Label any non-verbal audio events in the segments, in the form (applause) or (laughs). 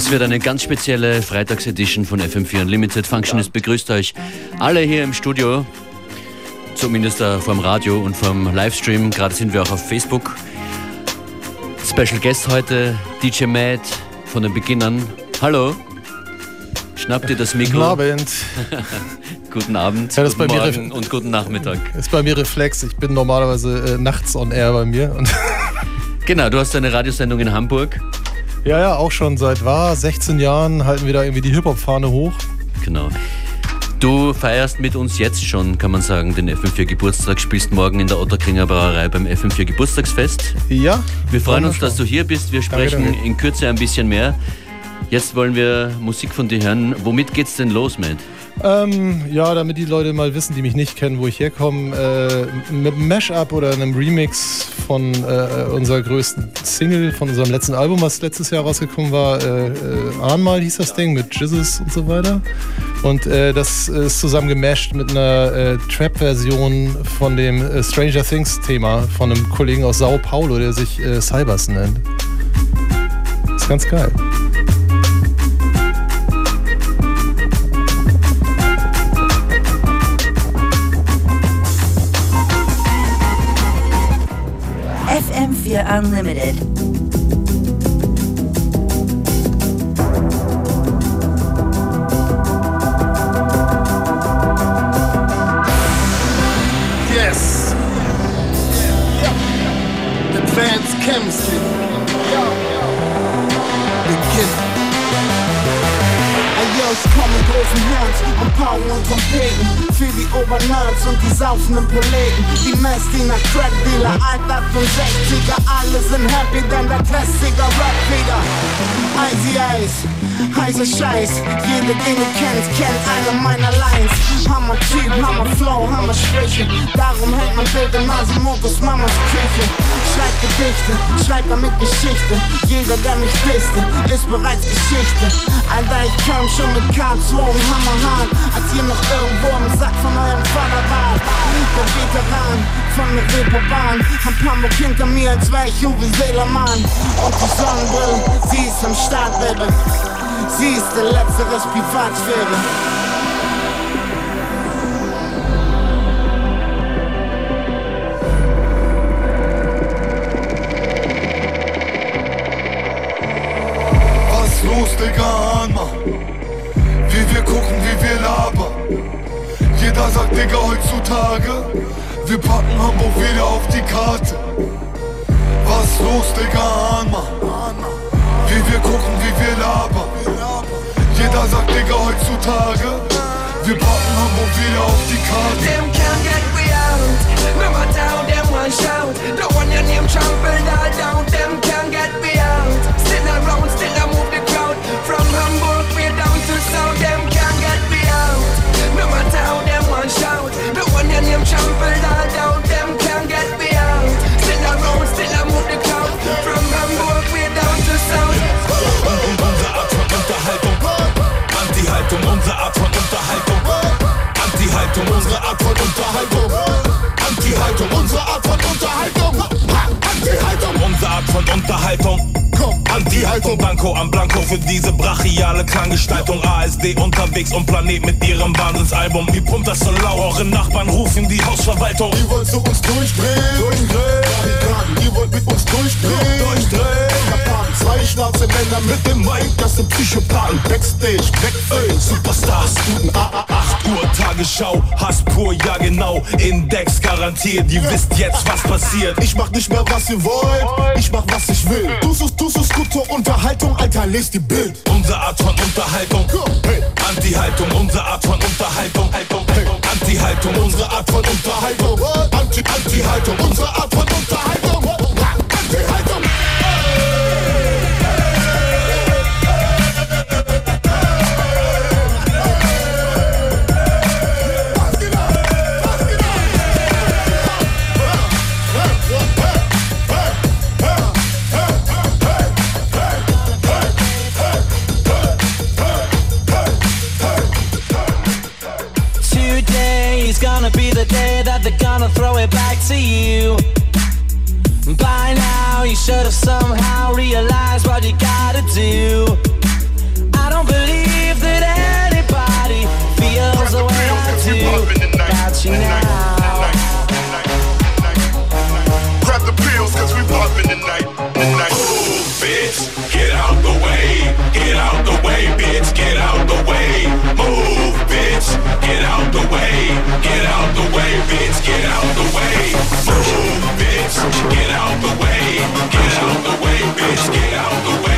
Das wird eine ganz spezielle Freitagsedition von FM4 Unlimited. Functionist begrüßt euch alle hier im Studio, zumindest vom Radio und vom Livestream. Gerade sind wir auch auf Facebook. Special Guest heute, DJ Matt von den Beginnern. Hallo. Schnappt ihr das Mikro? Guten Abend. (laughs) guten Abend, ja, guten bei Morgen mir und guten Nachmittag. Ist bei mir Reflex. Ich bin normalerweise äh, nachts on air bei mir. genau, du hast eine Radiosendung in Hamburg. Ja, ja, auch schon seit war 16 Jahren halten wir da irgendwie die Hip-Hop-Fahne hoch. Genau. Du feierst mit uns jetzt schon, kann man sagen, den FM4 Geburtstag, spielst morgen in der Otterkringer Brauerei beim FM4 Geburtstagsfest. Ja. Wir freuen uns, dass du hier bist. Wir sprechen danke. in Kürze ein bisschen mehr. Jetzt wollen wir Musik von dir hören. Womit geht's denn los, Matt? Ähm, ja, damit die Leute mal wissen, die mich nicht kennen, wo ich herkomme, äh, mit einem Mashup oder einem Remix von äh, unserer größten Single, von unserem letzten Album, was letztes Jahr rausgekommen war, äh, äh, Ahnmal hieß das Ding, mit Jizzes und so weiter. Und äh, das ist zusammen gemasht mit einer äh, Trap-Version von dem äh, Stranger Things-Thema von einem Kollegen aus Sao Paulo, der sich Cybers nennt. ist ganz geil. Philadelphia Unlimited. Yes. Advanced chemistry. Beginning. I yell, come and go from I'm power, I'm competing. Für die Obernerds und die saufenden Proleten Die Messdiener, Crackdealer, Alter 65er Alle sind happy, denn der Klassiker Rap wieder Icy Ice, heißer Scheiß Jeder, den du kennst, kennt eine meiner Lines. Hammer Typ, Hammer Flow, Hammer Sprüche Darum hängt mein Bild in Masimotos Mamas Küche Schreib Gedichte, schreib damit Geschichte. Jeder, der mich disste, ist bereits Geschichte. Alter, ich kam schon mit K2 und Hammerhahn Als ihr noch irgendwo im Sack von eurem Vater wart. Der Veteran von der Reeperbahn. Hab Hamburg hinter mir, als wär ich Uwe Seelermann Und die Sonnenbrille, sie ist am Start, Baby. Sie ist der letzteres Privatsphäre Digga, Anma? Wie wir gucken, wie wir labern. Jeder sagt, Digga, heutzutage, wir packen Hamburg wieder auf die Karte. Was los, Digga, Anma? Wie wir gucken, wie wir labern. Jeder sagt, Digga, heutzutage, wir packen Hamburg wieder auf die Karte. Art von Unterhaltung. Anti-Haltung, Blanco am Blanco für diese brachiale Klanggestaltung. ASD unterwegs und Planet mit ihrem Wahnsinnsalbum. Die pumpt das so laut, eure Nachbarn rufen die Hausverwaltung. Ihr wollt zu uns durchdrehen, durchdrehen. Ihr wollt mit uns durchdrehen, durchdrehen. Japan, zwei schwarze Männer mit dem Mic, das sind Psychopathen. Backstage, Backfilm, Superstars, guten A 8 Uhr Tagesschau, Hass pur, ja genau. Index garantiert, ihr wisst jetzt, was passiert. Ich mach nicht mehr, was ihr wollt, ich mach, was ich will. Du suchst, du suchst gute Unterhaltung, Alter, lest die Bild. Unsere Art von Unterhaltung. Hey. Anti-Haltung, unsere Art von Unterhaltung. Haltung, Haltung. Anti-Haltung, unsere Art von Unterhaltung. Anti, Anti-Haltung, unsere Art von Unterhaltung. Today's gonna be the day that they're gonna throw it back to you. By now, you should have somehow realized what you gotta do. I don't believe that anybody feels the way I do about you now. Grab the pills, we poppin' tonight, tonight. Bitch, get out the way, get out the way, bitch, get out the way, move get out the way, get out the way, bitch, get out the way. Move, bitch, get out the way, get out the way, bitch, get out the way.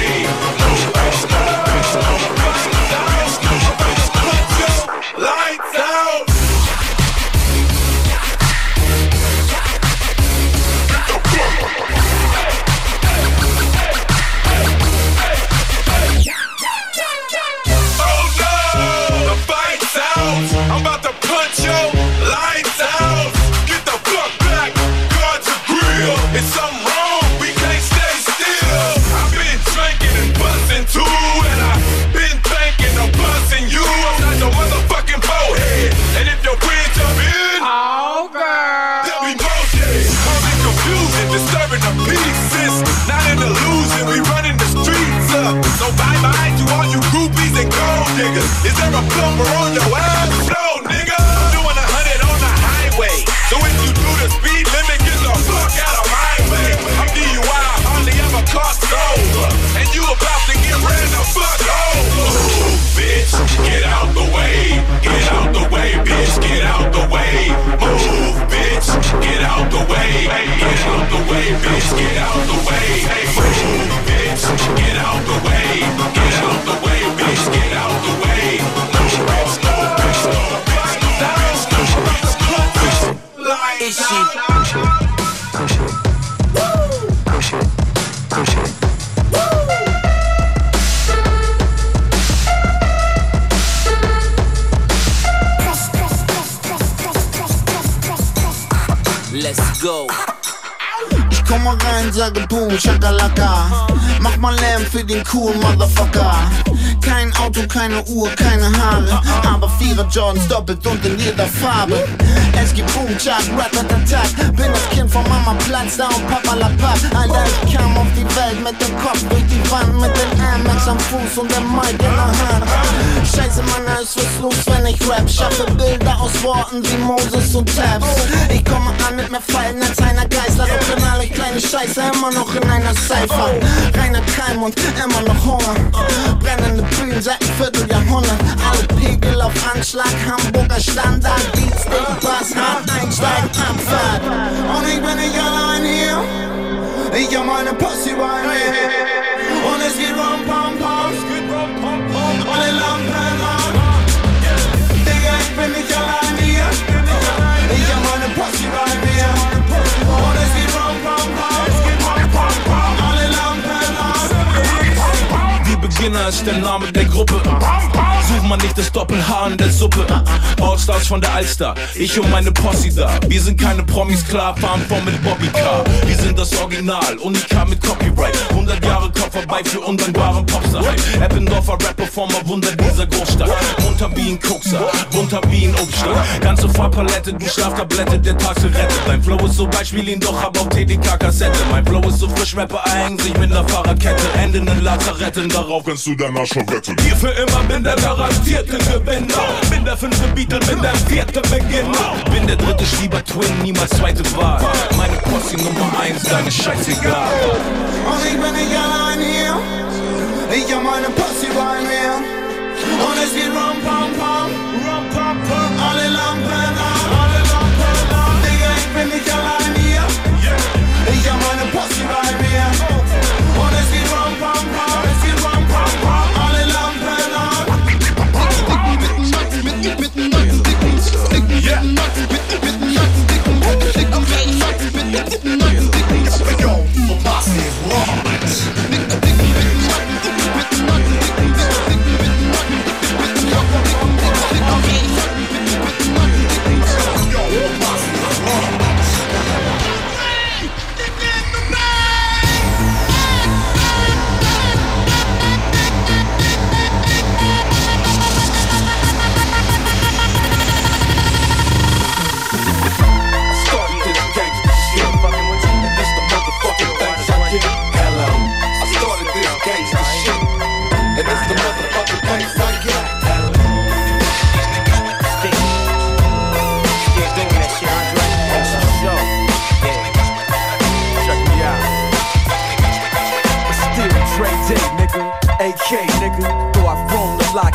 fitting cool motherfucker. Keine Uhr, keine Haare. Aber Vierer Jordans doppelt und in jeder Farbe. Es gibt Boom, Chuck, Ratatatak. Bin das Kind von Mama Platz, da und Papa La Papp. Alter, ich kam auf die Welt mit dem Kopf durch die Wand, mit den Air Max am Fuß und dem Mic in der Hand. Scheiße, Mann, ist was los, wenn ich rap. Schaffe Bilder aus Worten wie Moses und Tabs. Ich komme an mit mehr Fallen als einer Geißler. Doch knall ich kleine Scheiße immer noch in einer Cypher. Reiner Keim und immer noch Hunger. Brennende Bühnen seit einem Vierteljahrhundert. Alle Pegel auf Anschlag, Hamburger Standard. Dick, Bass, hart einsteigen, Abfahrt. Und ich bin nicht allein hier. Ich hab meine bei mir. Beginner ist der Name der Gruppe. Such mal nicht das Doppel-H in der Suppe. Allstars von der Alster, ich und meine Posse da. Wir sind keine Promis, klar, fahren vor mit Bobby Car. Wir sind das Original, Unika mit Copyright. 100 Jahre Kopf vorbei für undankbaren Popstar-Hype. Eppendorfer Rap-Performer, Wunder dieser Großstadt. Munter wie ein Kokser, bunter wie ein Obststand. Ganze Farbpalette, du Schlaftablette, der Tag zu retten. Dein Flow ist so Beispiel ihn doch, hab auf TDK-Kassette. Mein Flow ist so frisch, Rapper hängen sich mit ner Fahrradkette. Enden in Lazaretten, darauf Kannst du danach schon wetten? hier für immer bin der garantierte Gewinner. Bin der fünfte Beatle, bin der vierte Beginner. Bin der dritte Schieber Twin, niemals zweite Wahl. Meine Posse Nummer eins, deine scheißegal. Und ich bin nicht allein hier. Ich hab meine Posse bei mir. Und es geht rum, pam, pam. Alle Lampen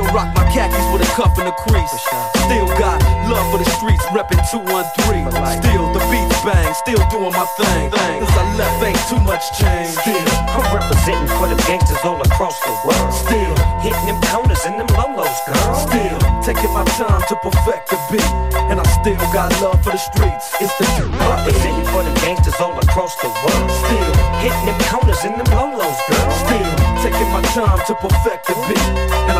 Still rock my khakis with a cuff and a crease. Still got love for the streets, reppin' 213. Still the beats bang, still doing my thing. Cause I left ain't too much change. still, I'm representing for them gangsters all across the world. Still, Hitting them counters and them lolos, girl. still taking my time to perfect the beat. And I still got love for the streets. It's the Representing for them gangsters all across the world. Still, Hitting them counters and them lolos, girl. Still taking my time to perfect the beat, and I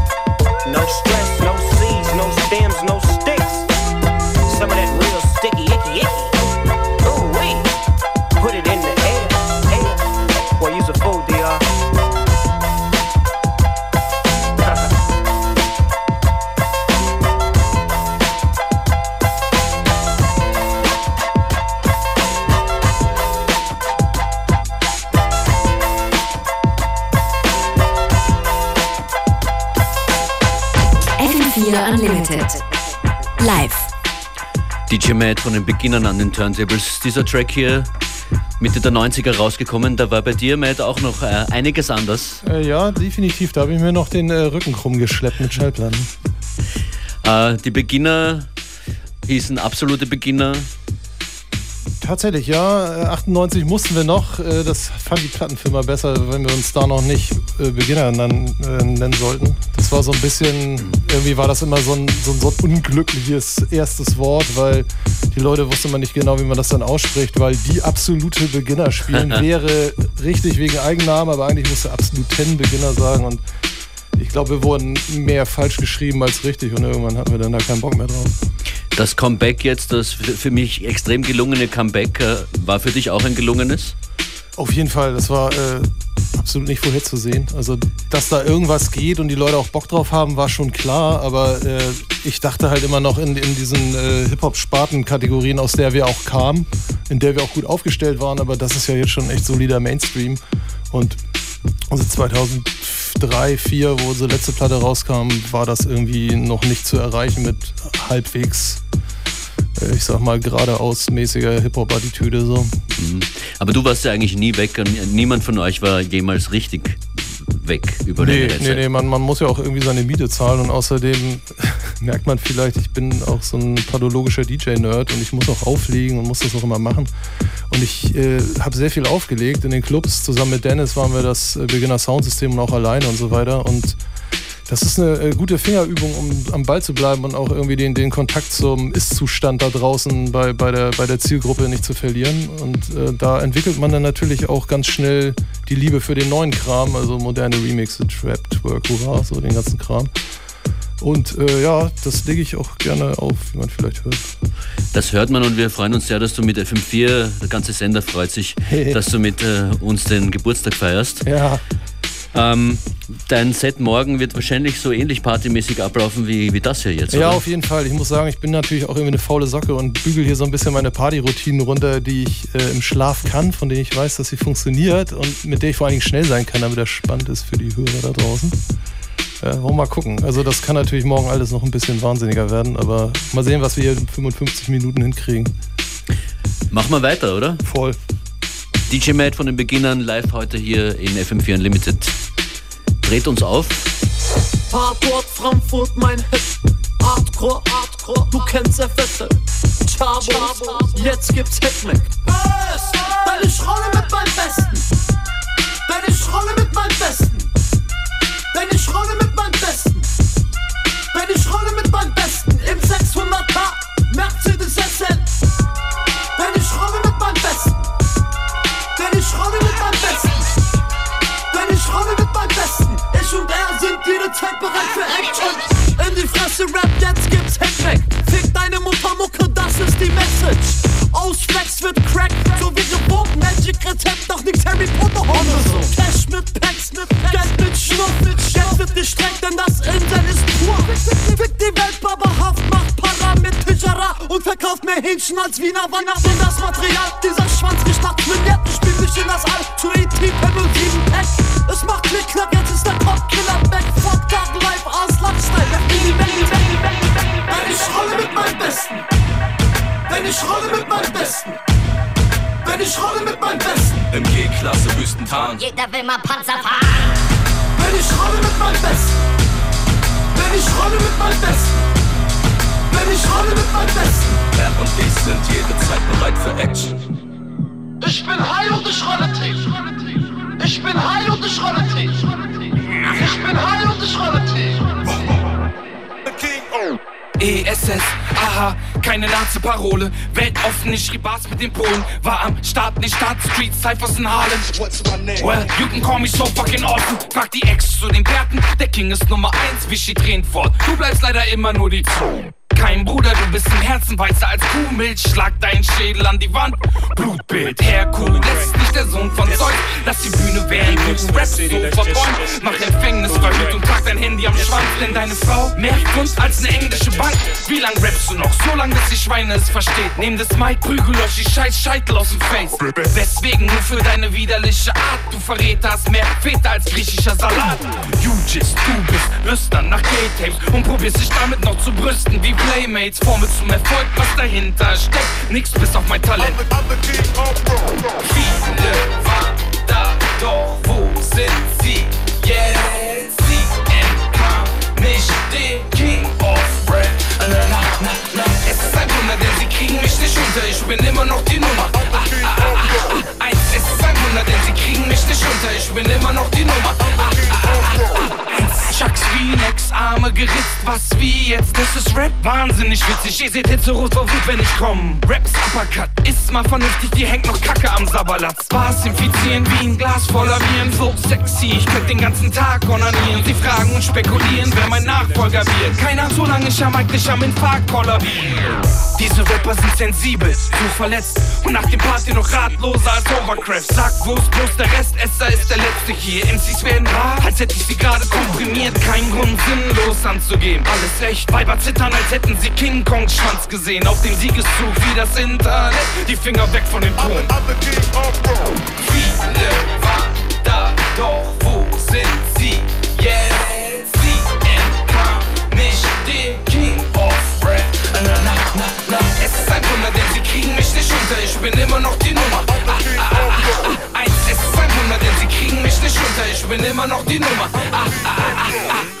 Matt von den Beginnern an den Turntables. Dieser Track hier Mitte der 90er rausgekommen. Da war bei dir, Matt, auch noch äh, einiges anders. Äh, ja, definitiv. Da habe ich mir noch den äh, Rücken krumm geschleppt mit Schallplatten. Äh, die Beginner hießen absolute Beginner. Tatsächlich, ja. Äh, 98 mussten wir noch. Äh, Das fand die Plattenfirma besser, wenn wir uns da noch nicht äh, Beginner nan, äh, nennen sollten. Das war so ein bisschen, irgendwie war das immer so ein, so ein, so ein unglückliches erstes Wort, weil die Leute wussten immer nicht genau, wie man das dann ausspricht, weil die absolute Beginner spielen (laughs) wäre richtig wegen Eigennamen, aber eigentlich musste absoluten Beginner sagen und ich glaube, wir wurden mehr falsch geschrieben als richtig und irgendwann hatten wir dann da keinen Bock mehr drauf. Das Comeback jetzt, das für für mich extrem gelungene Comeback, äh, war für dich auch ein gelungenes? Auf jeden Fall, das war äh, absolut nicht vorherzusehen. Also, dass da irgendwas geht und die Leute auch Bock drauf haben, war schon klar, aber äh, ich dachte halt immer noch in, in diesen äh, Hip-Hop-Sparten-Kategorien, aus der wir auch kamen, in der wir auch gut aufgestellt waren, aber das ist ja jetzt schon echt solider Mainstream. Und also 2003, 2004, wo unsere letzte Platte rauskam, war das irgendwie noch nicht zu erreichen mit halbwegs, ich sag mal, geradeaus mäßiger Hip-Hop-Attitüde so. Mhm. Aber du warst ja eigentlich nie weg und niemand von euch war jemals richtig weg über Nee, längere nee, nee, man, man muss ja auch irgendwie seine Miete zahlen und außerdem (laughs) merkt man vielleicht, ich bin auch so ein pathologischer DJ-Nerd und ich muss auch auflegen und muss das auch immer machen. Und ich äh, habe sehr viel aufgelegt in den Clubs. Zusammen mit Dennis waren wir das äh, Beginner Soundsystem und auch alleine und so weiter. Und das ist eine äh, gute Fingerübung, um am Ball zu bleiben und auch irgendwie den, den Kontakt zum Ist-Zustand da draußen bei, bei, der, bei der Zielgruppe nicht zu verlieren. Und äh, da entwickelt man dann natürlich auch ganz schnell die Liebe für den neuen Kram, also moderne Remixe, Trap, Twerk, Hurra, so den ganzen Kram. Und äh, ja, das lege ich auch gerne auf, wie man vielleicht hört. Das hört man und wir freuen uns sehr, dass du mit FM4, der ganze Sender freut sich, (laughs) dass du mit äh, uns den Geburtstag feierst. Ja. Ähm, dein Set morgen wird wahrscheinlich so ähnlich partymäßig ablaufen wie, wie das hier jetzt. Ja, oder? auf jeden Fall. Ich muss sagen, ich bin natürlich auch irgendwie eine faule Socke und bügel hier so ein bisschen meine Partyroutinen runter, die ich äh, im Schlaf kann, von denen ich weiß, dass sie funktioniert und mit der ich vor allen Dingen schnell sein kann, damit das spannend ist für die Hörer da draußen. Äh, wollen wir mal gucken. Also das kann natürlich morgen alles noch ein bisschen wahnsinniger werden, aber mal sehen, was wir hier in 55 Minuten hinkriegen. Machen wir weiter, oder? Voll. DJ Matt von den Beginnern live heute hier in FM4 Unlimited. Dreht uns auf. Tatort Frankfurt, mein Hit. Hardcore, Hardcore, du kennst FS. Chabos, jetzt gibt's Hitmack. Wie sie drehen fort. Du bleibst leider immer nur die Zone. Kein Bruder, du bist im Herzen weißer als Kuhmilch. Schlag deinen Schädel an die Wand. Blutbild, Herkules, nicht der Sohn von Zeus. Lass die Bühne wählen, guten Rap so verbäumt. Mach Empfängnis verhüt und trag dein Handy am Schwanz. Denn deine Frau mehr Kunst als eine englische Bank. Wie lang rappst du noch? So lang, bis die Schweine es versteht. Nehm das Mic, prügel euch die scheiß Scheitel aus dem Face. Deswegen nur für deine widerliche Art. Du Verräter hast mehr Väter als griechischer Salat. You just, du bist lüstern nach Gay-Tapes und probierst dich damit noch zu brüsten wie Playmates. Formel zum Erfolg, was dahinter steckt. Nix bis auf mein Talent. Viele Ich bin immer noch die Nummer. Ah, ah, ah. Eins, ist ein Wunder, denn sie kriegen mich nicht unter. Ich bin immer noch die Nummer. Chucks Phoenix, Arme geritzt, was wie jetzt? Das ist Rap, wahnsinnig witzig. Ihr seht Hitze rot vor Wut, wenn ich komm. Raps Uppercut, ist mal vernünftig, die hängt noch Kacke am Sabberlatz. Bars infizieren wie ein Glas voller Viren, so sexy. Ich könnte den ganzen Tag onanieren. Sie fragen und spekulieren, wer mein Nachfolger wird. Keiner, solange ich am eigentlich am Infarkt kollabiere. Diese Rapper sind sensibel, so verletzt und nach dem Party noch ratloser als Overcraft. Sag, wo ist bloß der Rest? Esser ist der letzte hier. MCs werden rar, als hätte ich sie gerade komprimiert. Kein Grund, sinnlos anzugeben. Alles echt. Weiber zittern, als hätten sie King Kongs Schwanz gesehen. Auf dem Siegeszug wie das Internet. Die Finger weg von dem Thron. Viele waren da, doch wo sind sie jetzt? Sie entkamen nicht dem King of Rap. Es ist ein Wunder, denn sie kriegen mich nicht unter. Ich bin immer noch die Nummer. I'm mijn ordinummer. Ah, ah, ah, ah, ah.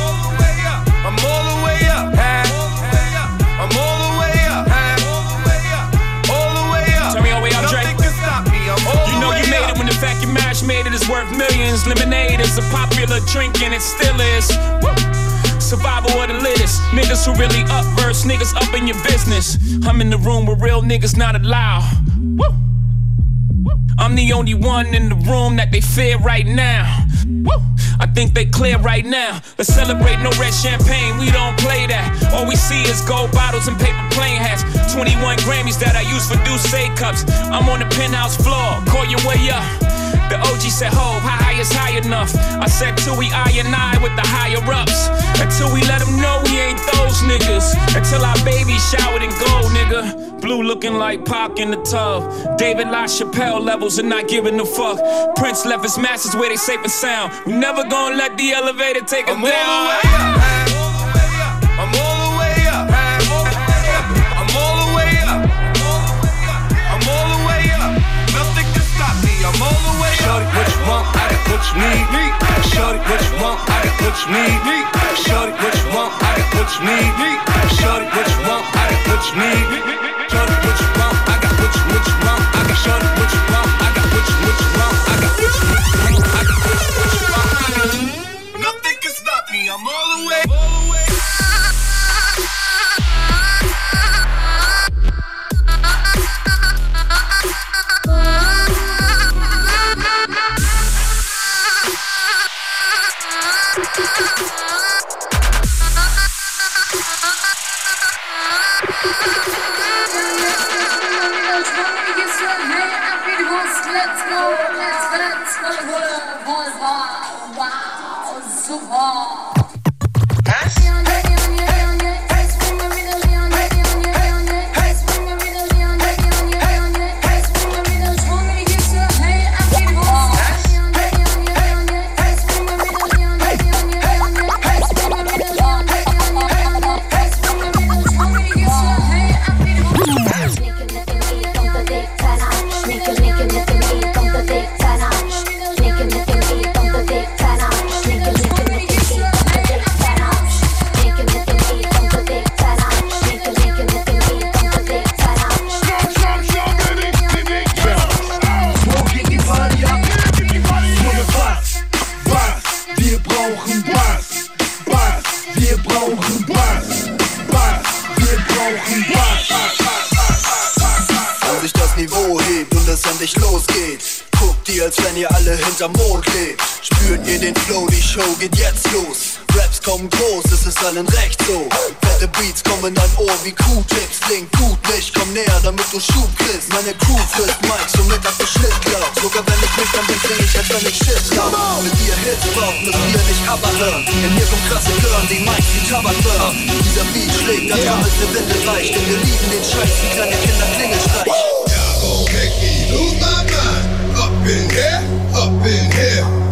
Millions. Lemonade is a popular drink and it still is. Woo. Survival of the latest. Niggas who really up verse, niggas up in your business. I'm in the room where real niggas not allowed. Woo. I'm the only one in the room that they fear right now. Woo. I think they clear right now. Let's celebrate no red champagne, we don't play that. All we see is gold bottles and paper plane hats. 21 Grammys that I use for Douce cups. I'm on the penthouse floor, call your way up. The OG said, Ho, how high is high enough? I said, till we I and I with the higher ups. Until we let them know we ain't those niggas. Until our baby showered in gold, nigga. Blue looking like Pac in the tub. David LaChapelle levels and not giving a fuck. Prince left his masters where they safe and sound. We never gonna let the elevator take us I'm down. What you need. Shorty, what you want? I got what you need. Shorty, what you want? I got what you need. Shorty, what you want? I got what you need. Shorty, what you want? I got what you what you want. I got shorty, what you wie Q-Tips. Klingt gut nicht, komm näher, damit du Schub kriegst. Meine Crew frisst Mike, so mit auf den Schlitt glaub. Sogar wenn ich mich dann bin, sing ich, als wenn ich Shit glaub. Mit ihr Hits braucht, müsst ihr nicht aber hören. Denn hier kommt krasse Girl, die Mike wie Tabak burn. Dieser Beat schlägt, als yeah. es eine Winde reicht. Denn wir lieben den Scheiß, wie kleine Kinder Klingelstreich. Y'all gon' make me lose my mind. Up in here, up in here.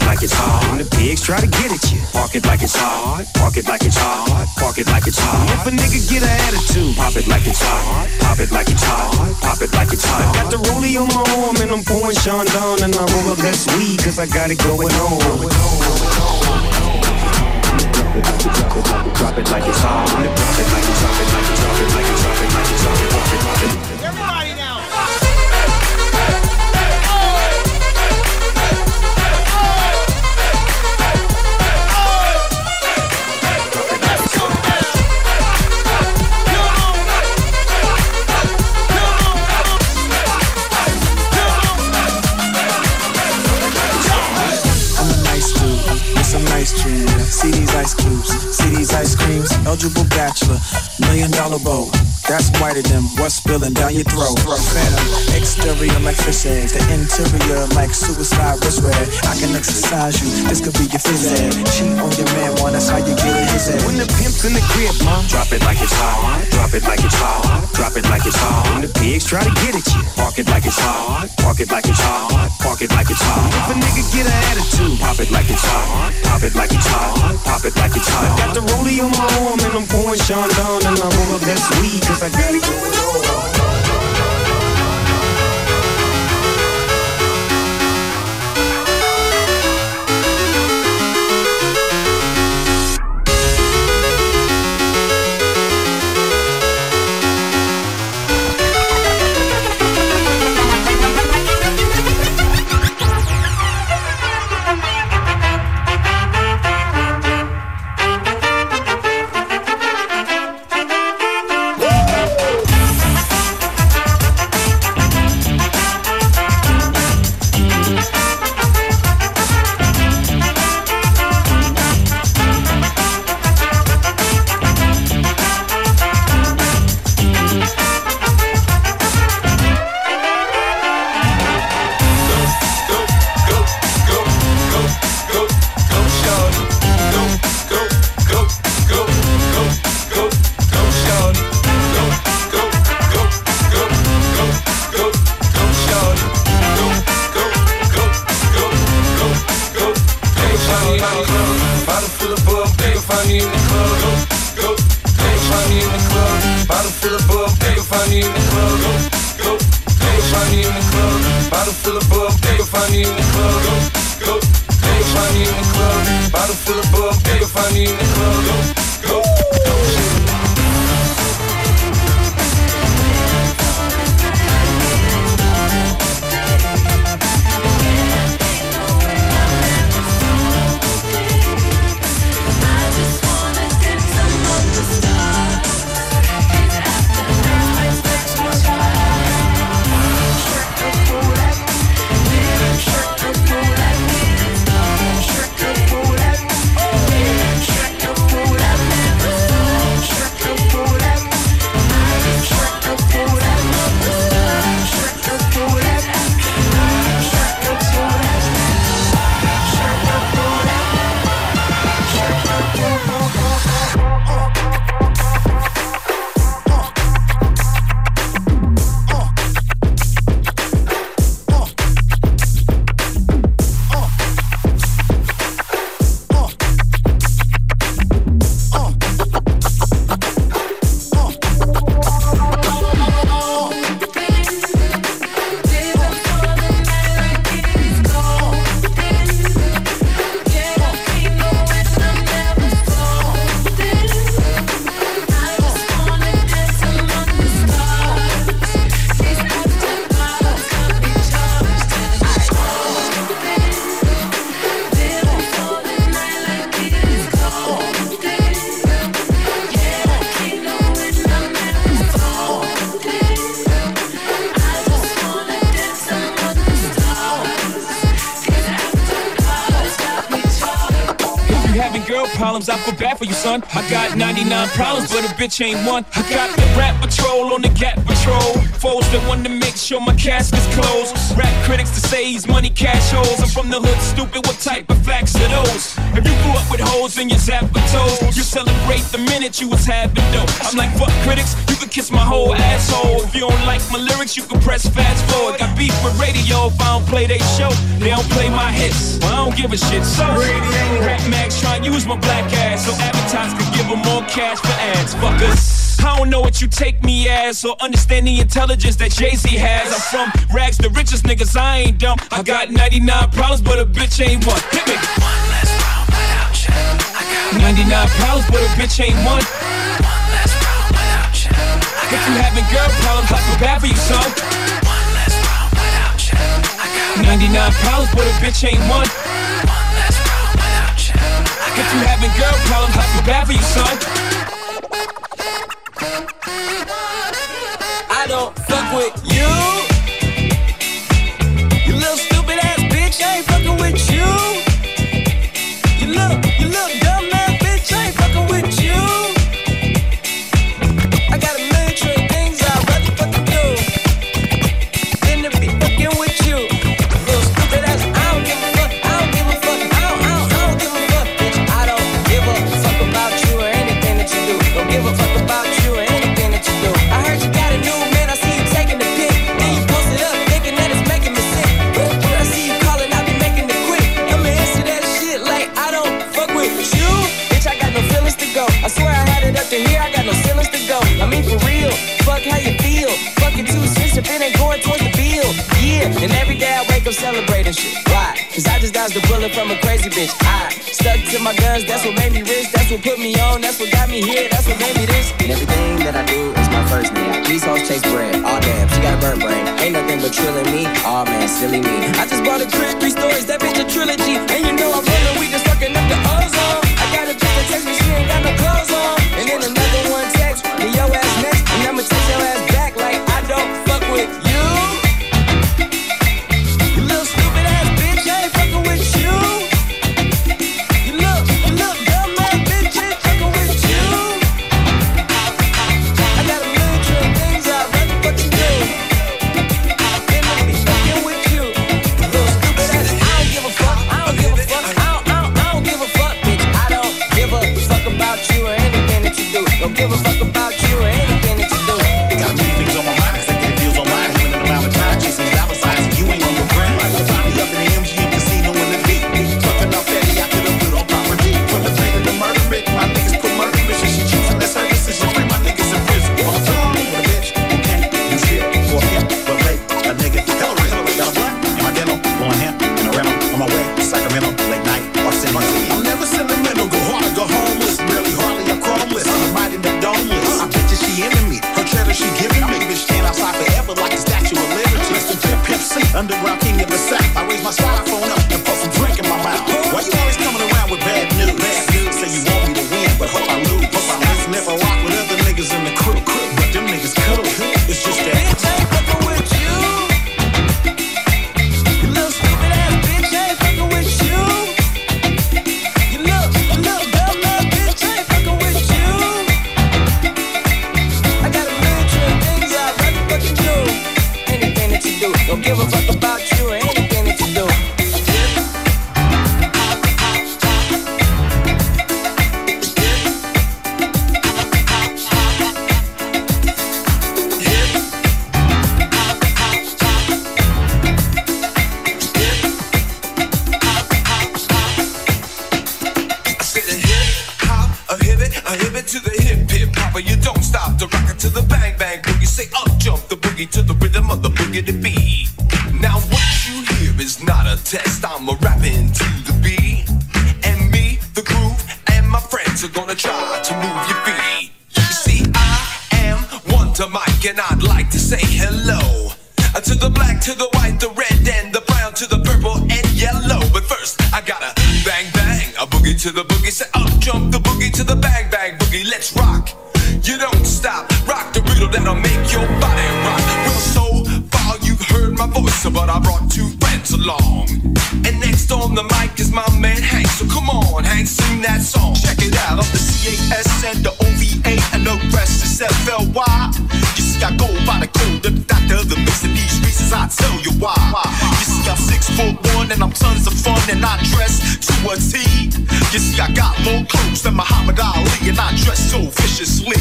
It like it's hot. When the pigs try to get at you, park it like it's hot. Park it like it's hot. Park it like it's hot. If a nigga get an attitude, pop it like it's hot. Pop it like it's hot. Pop it like it's hot. Got the rollie on my arm and I'm pouring Sean down and I roll up that weed cause I got it going on. Drop it like it's hot. Drop it like it's drop it like it's drop it like it's drop it like it's it drop it drop it. Everybody Eligible bachelor, million dollar bow. That's whiter than what's spilling down your throat. Phantom, exterior like fish eggs, the interior like suicide wrist red. I can exercise you, this could be your phys ed. Cheat on your man, one, that's how you get it his head. When the pimp's in the crib, mom, drop it like it's hot. Drop it like it's hot. Drop it like it's hot. When the pigs try to get at you, park it like it's hot. Park it like it's hot. Park it like it's hot. If a nigga get an attitude, pop it like it's hot. Pop it like it's hot. Pop it like it's hot. I Got the rollie on my arm and I'm pouring Sean down and I'm roll up that weed cause I got it going on. Bitch ain't one. I got the rap patrol on the cat patrol. Foes that want to make sure my casket's closed. Rap critics to say he's money cash holes. I'm from the hood, stupid. What type of facts are those? If you grew up with hoes in your zapper toes, you celebrate the minute you was having dough. I'm like, fuck critics, can kiss my whole asshole. If you don't like my lyrics, you can press fast forward. Got beef with radio if I don't play they show. They don't play my hits, well, I don't give a shit. So, rap mags try and use my black ass so advertisers could give them more cash for ads. Fuckers. I don't know what you take me as or understand the intelligence that Jay-Z has. I'm from rags, the richest niggas, I ain't dumb. I got 99 problems, but a bitch ain't one. Hit me. One less problem without you. I got 99 problems, but a bitch ain't one. If you having girl problems, I feel bad for you, son. One less problem without you. I got 99 problems, but a bitch ain't one. One less problem without you. If you having girl problems, I feel bad for you, son. I don't fuck with you. celebrating shit. Why? Cause I just dodged the bullet from a crazy bitch. I stuck to my guns, that's what made me rich. That's what put me on, that's what got me here, that's what made me this. And everything that I do is my first name. These hoes chase bread, all oh, damn, she got a burnt brain. Ain't nothing but trilling me, oh man, silly me. I just bought a crib, three stories, that bitch a trilogy. And you know I'm running, we just You see, I got more clothes than Muhammad Ali, and I dress so viciously.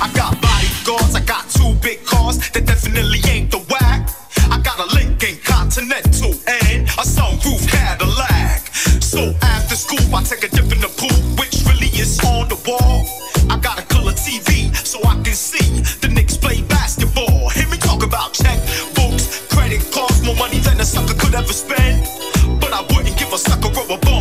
I got bodyguards, I got two big cars that definitely ain't the whack. I got a Lincoln Continental and a sunroof Cadillac. So after school, I take a dip in the pool, which really is on the wall. I got a color TV so I can see the Knicks play basketball. Hear me talk about checkbooks, credit cards, more money than a sucker could ever spend. But I wouldn't give a sucker a bone.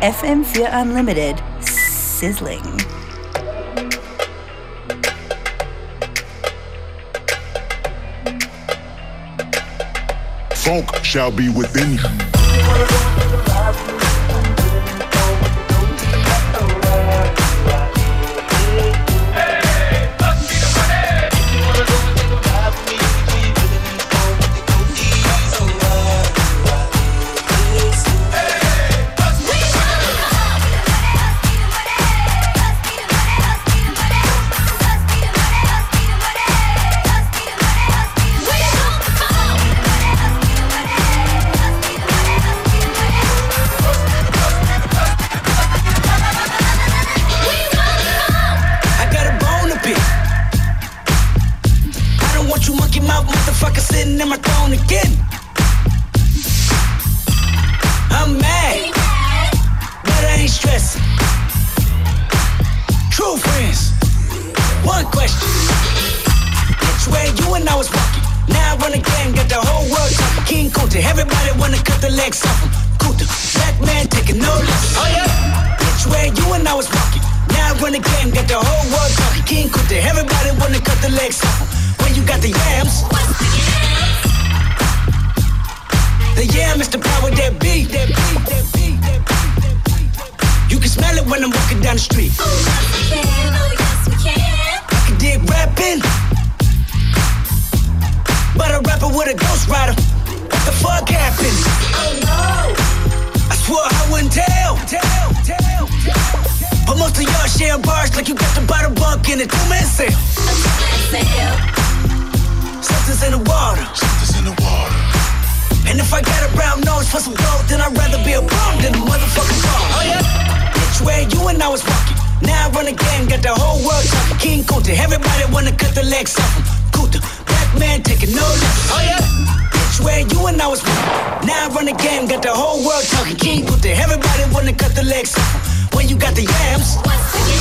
FM4 Unlimited. Sizzling. Funk shall be within you. Most of y'all share bars like you got the bottom bunk in a two-man sale. Something's in the water. Something's in the water. And if I got a brown nose for some gold, then I'd rather be a bum than a motherfucking bum. Oh yeah. Which way you and I was walking? Now I run the game, got the whole world talking. King Kunta, everybody wanna cut the legs off him. Kunta, black man taking no less. Oh yeah. Which way you and I was walking? Now I run the game, got the whole world talking. King Kunta, everybody wanna cut the legs off him. When you got the yams.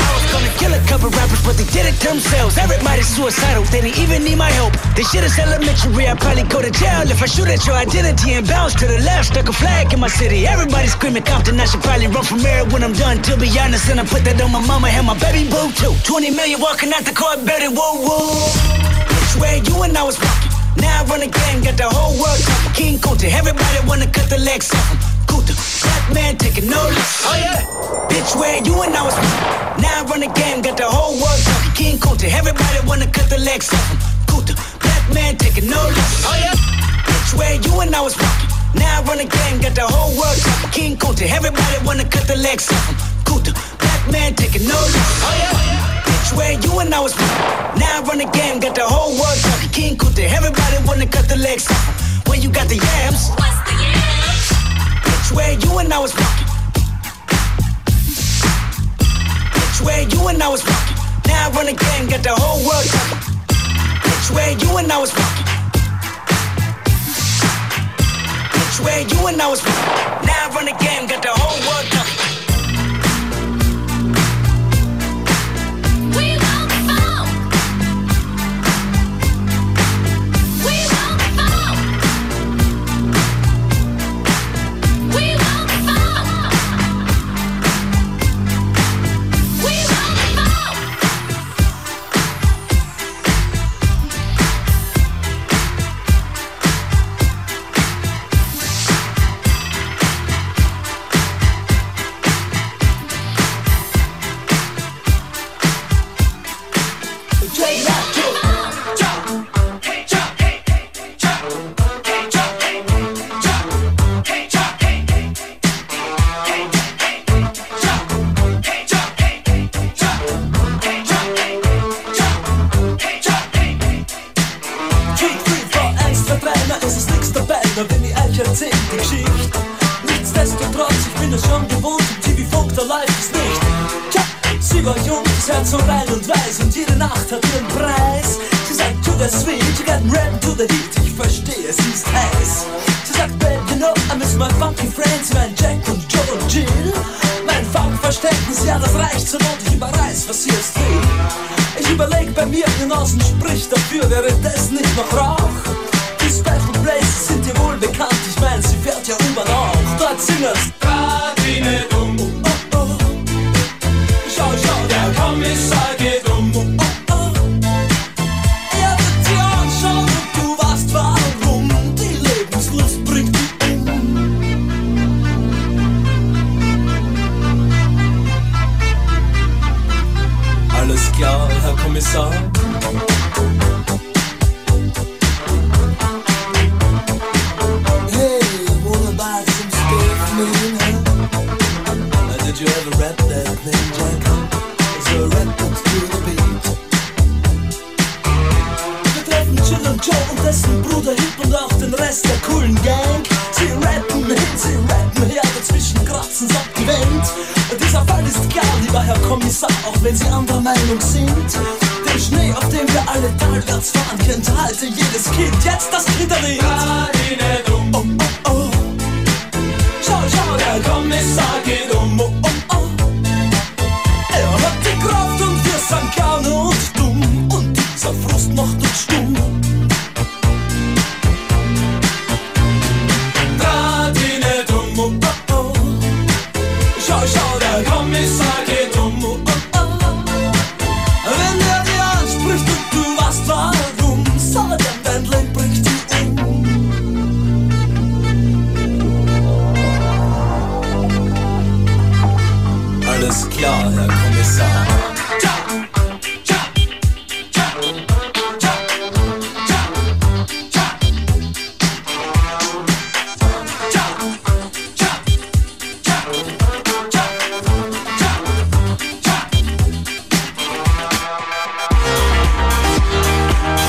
I was gonna kill a couple rappers, but they did it themselves. Everybody's suicidal, they didn't even need my help. This shit is elementary, I'd probably go to jail if I shoot at your identity and bounce to the left. Stuck a flag in my city. Everybody screaming Compton, I should probably run from here when I'm done. To be honest, and I put that on my mama and my baby boo too. 20 million walking out the car, better whoa. Which way you and I was walking? Now I run the game, got the whole world talking. King Kunta, everybody wanna cut the legs off him. Kunta, black man taking no less. Oh yeah. Bitch, where you and I was Now I run the game, got the whole world talking. King Kunta, everybody wanna cut the legs off him. Kunta, black man taking no less. Oh yeah. Bitch, where you and I was walking. Now I run the game, got the whole world talking. King Kunta, everybody wanna cut the legs off him. Kunta, black man taking no less. Oh yeah. Bitch, where you and I was Now I run the game, got the whole world talking. King Kunta, everybody wanna cut the legs off him. When you got the yams. What's the yams? Bitch, where you and I was walking. Bitch, where you and I was walking. Now I run game, got the whole world talking. Bitch, where you and I was walking. Bitch, where you and I was walking. Now I run game, got the whole world talking.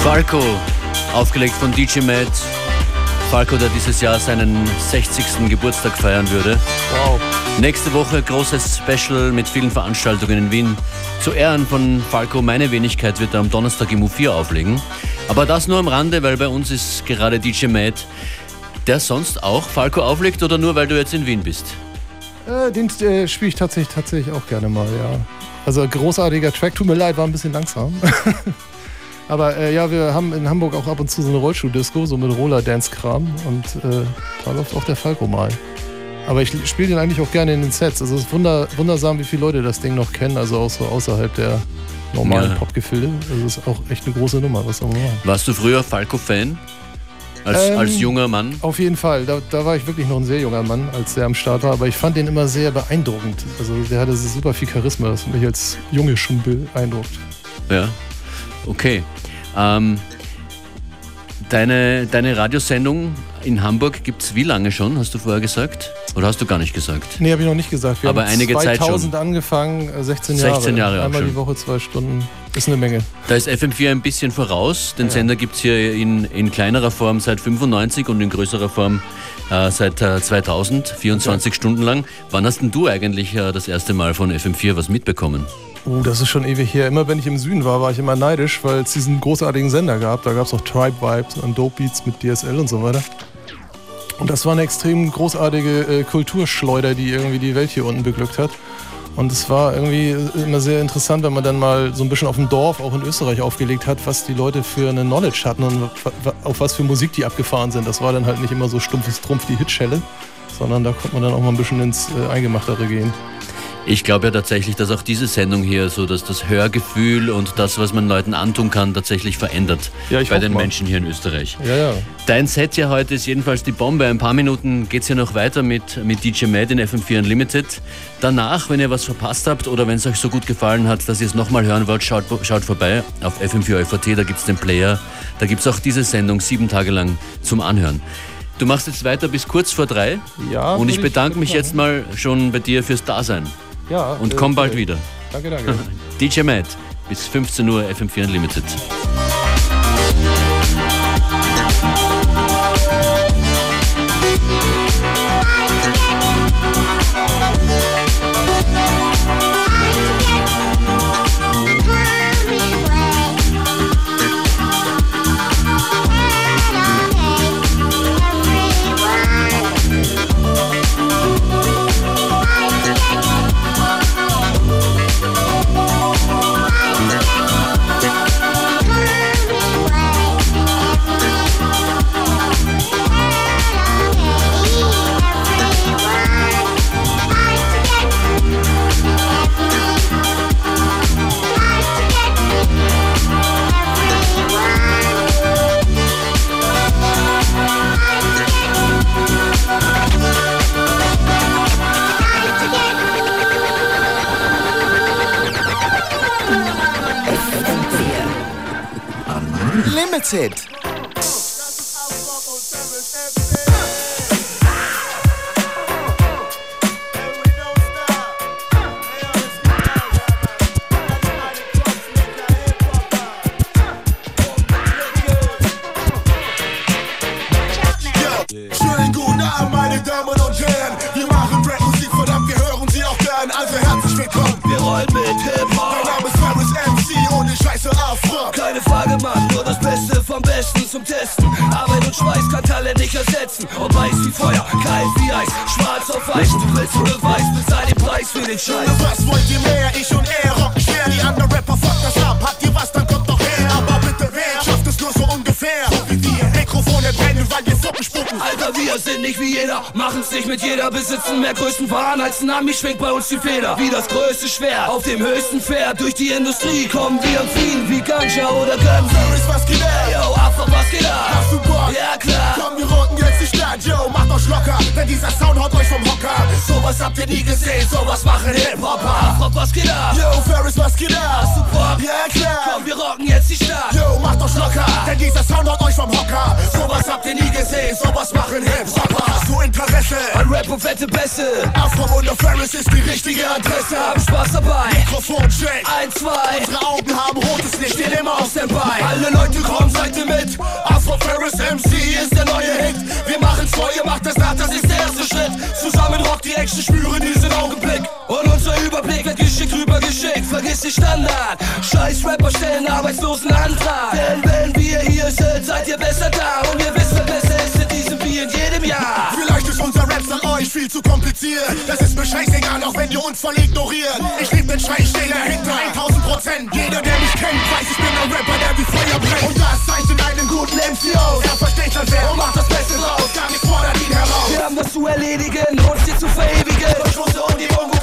Falco, aufgelegt von DJ Matt. Falco, der dieses Jahr seinen 60. Geburtstag feiern würde. Wow. Nächste Woche großes Special mit vielen Veranstaltungen in Wien. Zu Ehren von Falco, meine Wenigkeit, wird er am Donnerstag im U4 auflegen. Aber das nur am Rande, weil bei uns ist gerade DJ Matt, der sonst auch Falco auflegt oder nur weil du jetzt in Wien bist? Äh, den äh, spiele ich tatsächlich, tatsächlich auch gerne mal, ja. Also großartiger Track, tut mir leid, war ein bisschen langsam. (laughs) Aber äh, ja, wir haben in Hamburg auch ab und zu so eine Rollschuh-Disco, so mit Roller-Dance-Kram und äh, da läuft auch der Falco mal. Aber ich spiele den eigentlich auch gerne in den Sets. Also es ist wunder, wundersam, wie viele Leute das Ding noch kennen, also auch so außerhalb der normalen Ja. Popgefilde. Es ist auch echt eine große Nummer, was man machen. Warst du früher Falco-Fan? Als, Ähm, als junger Mann? Auf jeden Fall. Da, da war ich wirklich noch ein sehr junger Mann, als der am Start war. Aber ich fand den immer sehr beeindruckend. Also der hatte super viel Charisma. Das hat mich als Junge schon beeindruckt. Ja, okay. Ähm, deine, deine Radiosendung in Hamburg gibt es wie lange schon, hast du vorher gesagt? Oder hast du gar nicht gesagt? Nee, habe ich noch nicht gesagt. Wir Aber haben einige Zeit 2000 schon. angefangen, äh, 16 Jahre. 16 Jahre Einmal die Woche, zwei Stunden. Ist eine Menge. Da ist FM4 ein bisschen voraus. Den Ja. Sender gibt es hier in, in kleinerer Form seit 95 und in größerer Form äh, seit äh, 2000, 24 Stunden lang. Wann hast denn du eigentlich äh, das erste Mal von FM4 was mitbekommen? Oh, das ist schon ewig her. Immer wenn ich im Süden war, war ich immer neidisch, weil es diesen großartigen Sender gab. Da gab es auch Tribe Vibes und Dope Beats mit DSL und so weiter. Und das war eine extrem großartige äh, Kulturschleuder, die irgendwie die Welt hier unten beglückt hat. Und es war irgendwie äh, immer sehr interessant, wenn man dann mal so ein bisschen auf dem Dorf, auch in Österreich, aufgelegt hat, was die Leute für eine Knowledge hatten und auf was für Musik die abgefahren sind. Das war dann halt nicht immer so stumpfes Trumpf die Hitschelle, sondern da konnte man dann auch mal ein bisschen ins äh, Eingemachtere gehen. Ich glaube ja tatsächlich, dass auch diese Sendung hier so, dass das Hörgefühl und das, was man Leuten antun kann, tatsächlich verändert Ja, ich bei den mal. Menschen hier in Österreich. Ja, ja. Dein Set hier heute ist jedenfalls die Bombe. Ein paar Minuten geht es ja noch weiter mit, mit DJ Mad in FM4 Unlimited. Danach, wenn ihr was verpasst habt oder wenn es euch so gut gefallen hat, dass ihr es nochmal hören wollt, schaut, schaut vorbei auf FM4 ÖVT, da gibt es den Player. Da gibt es auch diese Sendung sieben Tage lang zum Anhören. Du machst jetzt weiter bis kurz vor drei. Ja, Und ich ich- bedanke würde mich ich jetzt mal schon bei dir fürs Dasein. Ja. Und äh, komm bald äh, wieder. Danke, danke. (laughs) DJ Matt, bis 15 Uhr FM4 Unlimited. Limited. Mindset ersetzen. Ob weiß wie Feuer, kalt wie Eis, schwarz auf weiß. Du willst oder weißt, bezahl den Preis für den Scheiß. Was wollt ihr mehr? Ich und er rocken schwer. Die anderen Rapper fuck das ab. Habt ihr was, dann kommt doch her. Aber bitte wer schafft es nur so ungefähr? So wie wir. Mikrofone brennen, weil wir Suppen spucken. Alter, wir sind nicht wie jeder, machen's nicht mit jeder, besitzen mehr größten Waren als ein Ami, schwingt bei uns die Feder. Wie das größte Schwert auf dem höchsten Pferd durch die Industrie kommen wir und fliehen wie Ganja oder Guns. Ferris, was geht ab? Yo, Afro, was geht ab? Hast du Bock? Ja, klar. Komm, wir Stadt, yo, macht euch locker, denn dieser Sound haut euch vom Hocker. Sowas habt ihr nie gesehen, sowas machen Hip-Hopper. Afro, was geht ab? Yo, Ferris, was geht ab? Bock? Ja, klar. Komm, wir rocken jetzt die Stadt. Yo, macht euch locker, denn dieser Sound haut euch vom Hocker. Sowas habt ihr nie gesehen, sowas machen Hip-Hopper. Hast du Interesse? An Rap und fette Bässe. Afro und Ferris ist die richtige Adresse. Hab Spaß dabei. Mikrofon check. Ein, zwei. Unsere Augen haben rotes Licht, stehen immer auf Standby. Alle Leute kommen, seid ihr mit. Afro Ferris MC Standard. Scheiß Rapper stellen Arbeitslosenantrag. Denn wenn wir hier sind, seid ihr besser da. Und ihr wisst, wer besser ist in diesem wie in jedem Jahr. Vielleicht ist unser Rap an euch viel zu kompliziert. Das ist mir scheißegal, auch wenn ihr uns voll ignoriert. Ich lieb den Schrei, ich steh dahinter, 1000 Prozent. Jeder, der mich kennt, weiß, ich bin ein Rapper, der wie Feuer brennt. Und das zeichnet einen guten MC aus. Er versteht sein Wert und macht das Beste draus. Gar nichts fordert ihn heraus. Wir haben was zu erledigen, uns hier zu verewigen. Und Schlusse und die Bongo-Klinge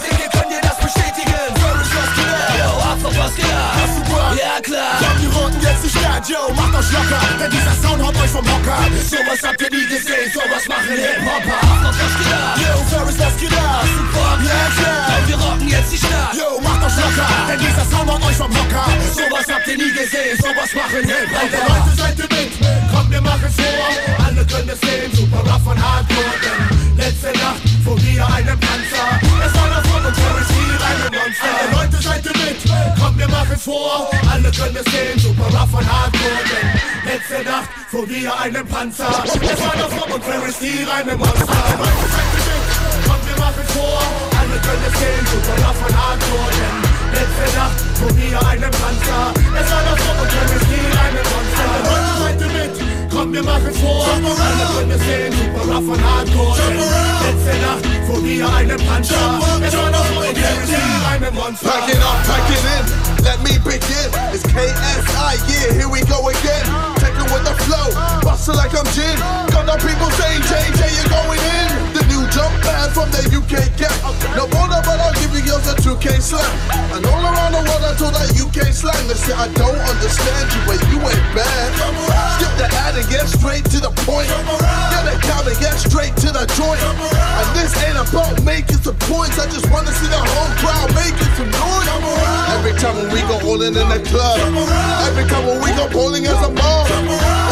Bock? Ja, klar. Komm, wir rocken jetzt die Stadt, yo, macht euch locker. Denn dieser Sound haut euch vom Hocker. Sowas habt ihr nie gesehen, sowas machen Hip-Hopper. Was geht ab? Yo, Ferris, was geht ab? Ja, klar. Komm, wir rocken jetzt die Stadt. Yo, macht euch locker, denn dieser Sound haut euch vom Hocker. Sowas habt ihr nie gesehen, sowas machen Hip-Hopper. Leute, seid ihr mit? Kommt, wir machen's vor. Alle können es sehen, super rough und hardcore. Denn letzte Nacht vor mir einem Panzer. Es war und Ferris hier einem Monster. Alle Leute, seid ihr mit? Kommt, wir machen's vor. Alle können es sehen, super rough und hardcore. Denn letzte Nacht vor mir einem Panzer. Es war davon und Ferris hier einem Monster. Leute, seid ihr mit? Kommt, wir machen's vor. Alle können es sehen, super rough und hardcore. Denn letzte Nacht vor mir einem Panzer. Es war davon und Ferris hier einem Monster. up your Microphone Jump around. Alle Gründe sehen die Parapher Hardcore. Jump around. Letzte Nacht fuhr mir eine Puncher Jump up, jump up and get down I'm a monster. Pack it up, pack it in. Let me begin. It's KSI, yeah, here we go again. Taking with the flow. Bustle like I'm gin. No wonder, but I'll give you girls a 2K slam. And all around the world, I told that UK slang. They say, I don't understand you, but you ain't bad. Skip the ad and get straight to the point. Get a count and get straight to the joint. And this ain't about making some points. I just wanna see the whole crowd making some noise. Every time when we go all in in the club. Every time when we go bowling as a mob.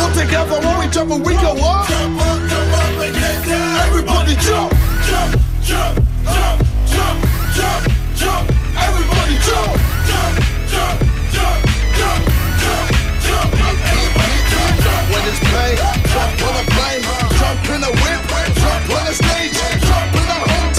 All together when we jump and we go up. Everybody jump, jump, jump, jump, jump, jump, jump. Everybody jump, jump, jump, jump, jump, jump, jump. Jump when it's jump on a plane, jump in a whip, jump on a stage, jump in a hotel,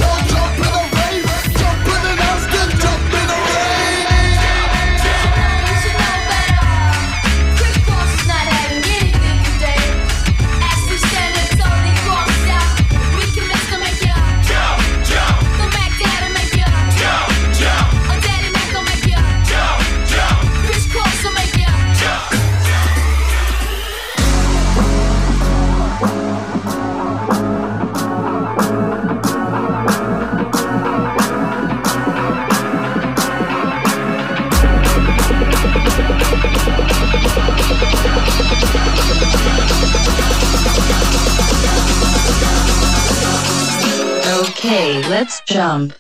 Okay, let's jump.